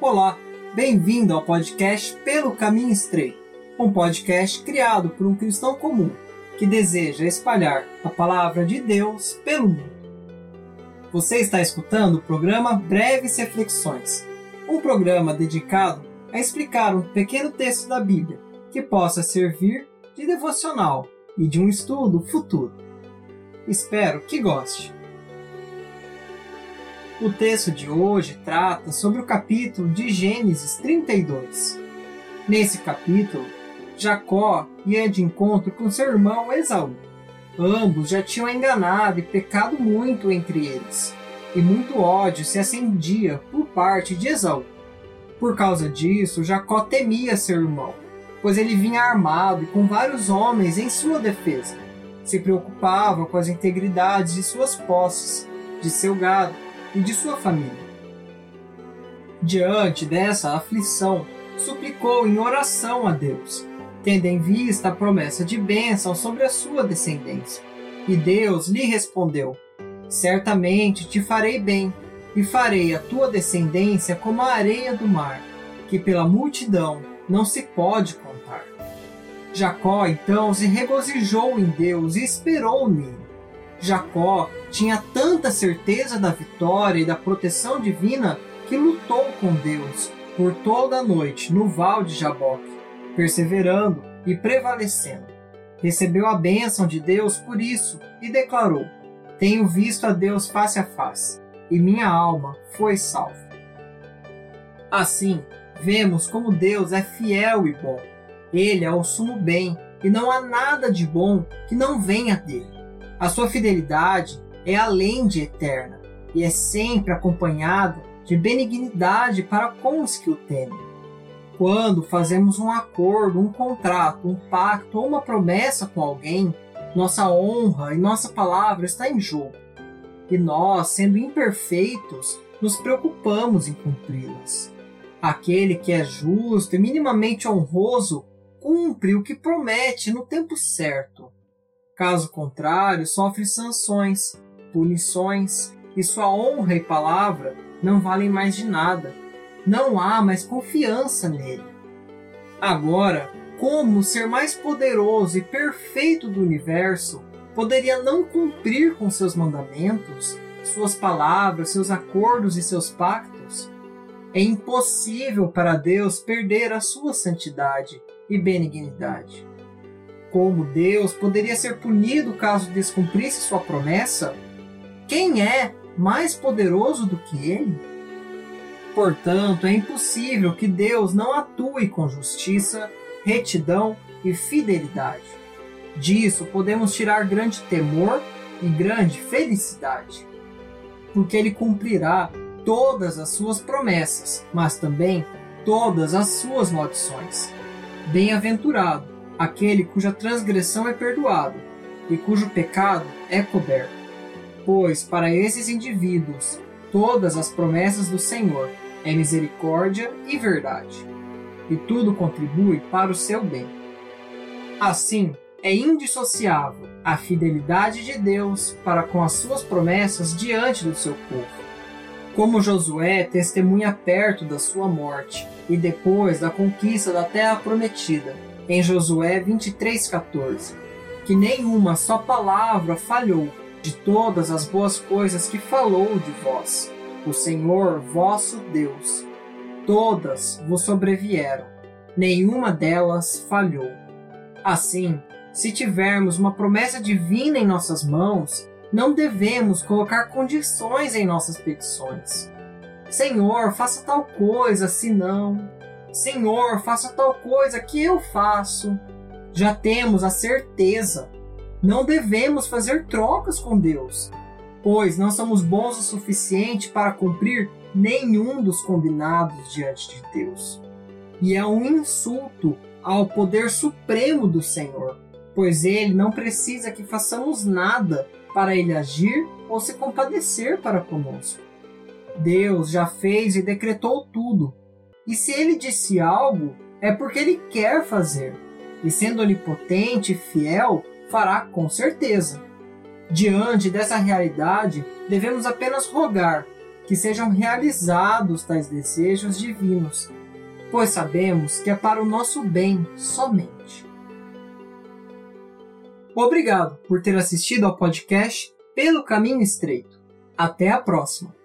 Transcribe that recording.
Olá, bem-vindo ao podcast Pelo Caminho Estreito, um podcast criado por um cristão comum que deseja espalhar a palavra de Deus pelo mundo. Você está escutando o programa Breves Reflexões, um programa dedicado a explicar um pequeno texto da Bíblia que possa servir de devocional e de um estudo futuro. Espero que goste. O texto de hoje trata sobre o capítulo de Gênesis 32. Nesse capítulo, Jacó ia de encontro com seu irmão Esaú. Ambos já tinham enganado e pecado muito entre eles, e muito ódio se acendia por parte de Esaú. Por causa disso, Jacó temia seu irmão, pois ele vinha armado e com vários homens em sua defesa. Se preocupava com as integridades de suas posses, de seu gado e de sua família. Diante dessa aflição, suplicou em oração a Deus, tendo em vista a promessa de bênção sobre a sua descendência. E Deus lhe respondeu: Certamente te farei bem, e farei a tua descendência como a areia do mar, que pela multidão não se pode contar. Jacó então se regozijou em Deus e esperou nele. Jacó tinha tanta certeza da vitória e da proteção divina que lutou com Deus por toda a noite no val de Jaboque, perseverando e prevalecendo. Recebeu a bênção de Deus por isso e declarou: Tenho visto a Deus face a face, e minha alma foi salva. Assim, vemos como Deus é fiel e bom. Ele é o sumo bem, e não há nada de bom que não venha dele. A sua fidelidade é além de eterna e é sempre acompanhada de benignidade para com os que o temem. Quando fazemos um acordo, um contrato, um pacto ou uma promessa com alguém, nossa honra e nossa palavra está em jogo. E nós, sendo imperfeitos, nos preocupamos em cumpri-las. Aquele que é justo e minimamente honroso cumpre o que promete no tempo certo. Caso contrário, sofre sanções, punições e sua honra e palavra não valem mais de nada. Não há mais confiança nele. Agora, como o ser mais poderoso e perfeito do universo poderia não cumprir com seus mandamentos, suas palavras, seus acordos e seus pactos? É impossível para Deus perder a sua santidade e benignidade. Como Deus poderia ser punido caso descumprisse sua promessa? Quem é mais poderoso do que ele? Portanto, é impossível que Deus não atue com justiça, retidão e fidelidade. Disso podemos tirar grande temor e grande felicidade, porque Ele cumprirá todas as suas promessas, mas também todas as suas maldições. Bem-aventurado aquele cuja transgressão é perdoado e cujo pecado é coberto. Pois para esses indivíduos todas as promessas do Senhor é misericórdia e verdade, e tudo contribui para o seu bem. Assim, é indissociável a fidelidade de Deus para com as suas promessas diante do seu povo. Como Josué testemunha perto da sua morte e depois da conquista da terra prometida, em Josué 23,14, que nenhuma só palavra falhou de todas as boas coisas que falou de vós, o Senhor vosso Deus. Todas vos sobrevieram, nenhuma delas falhou. Assim, se tivermos uma promessa divina em nossas mãos, não devemos colocar condições em nossas petições. Senhor, faça tal coisa, senão. Senhor, faça tal coisa que eu faço. Já temos a certeza. Não devemos fazer trocas com Deus, pois não somos bons o suficiente para cumprir nenhum dos combinados diante de Deus. E é um insulto ao poder supremo do Senhor, pois ele não precisa que façamos nada para ele agir ou se compadecer para conosco. Deus já fez e decretou tudo e se ele disse algo, é porque ele quer fazer. E sendo onipotente e fiel, fará com certeza. Diante dessa realidade, devemos apenas rogar que sejam realizados tais desejos divinos, pois sabemos que é para o nosso bem somente. Obrigado por ter assistido ao podcast Pelo Caminho Estreito. Até a próxima!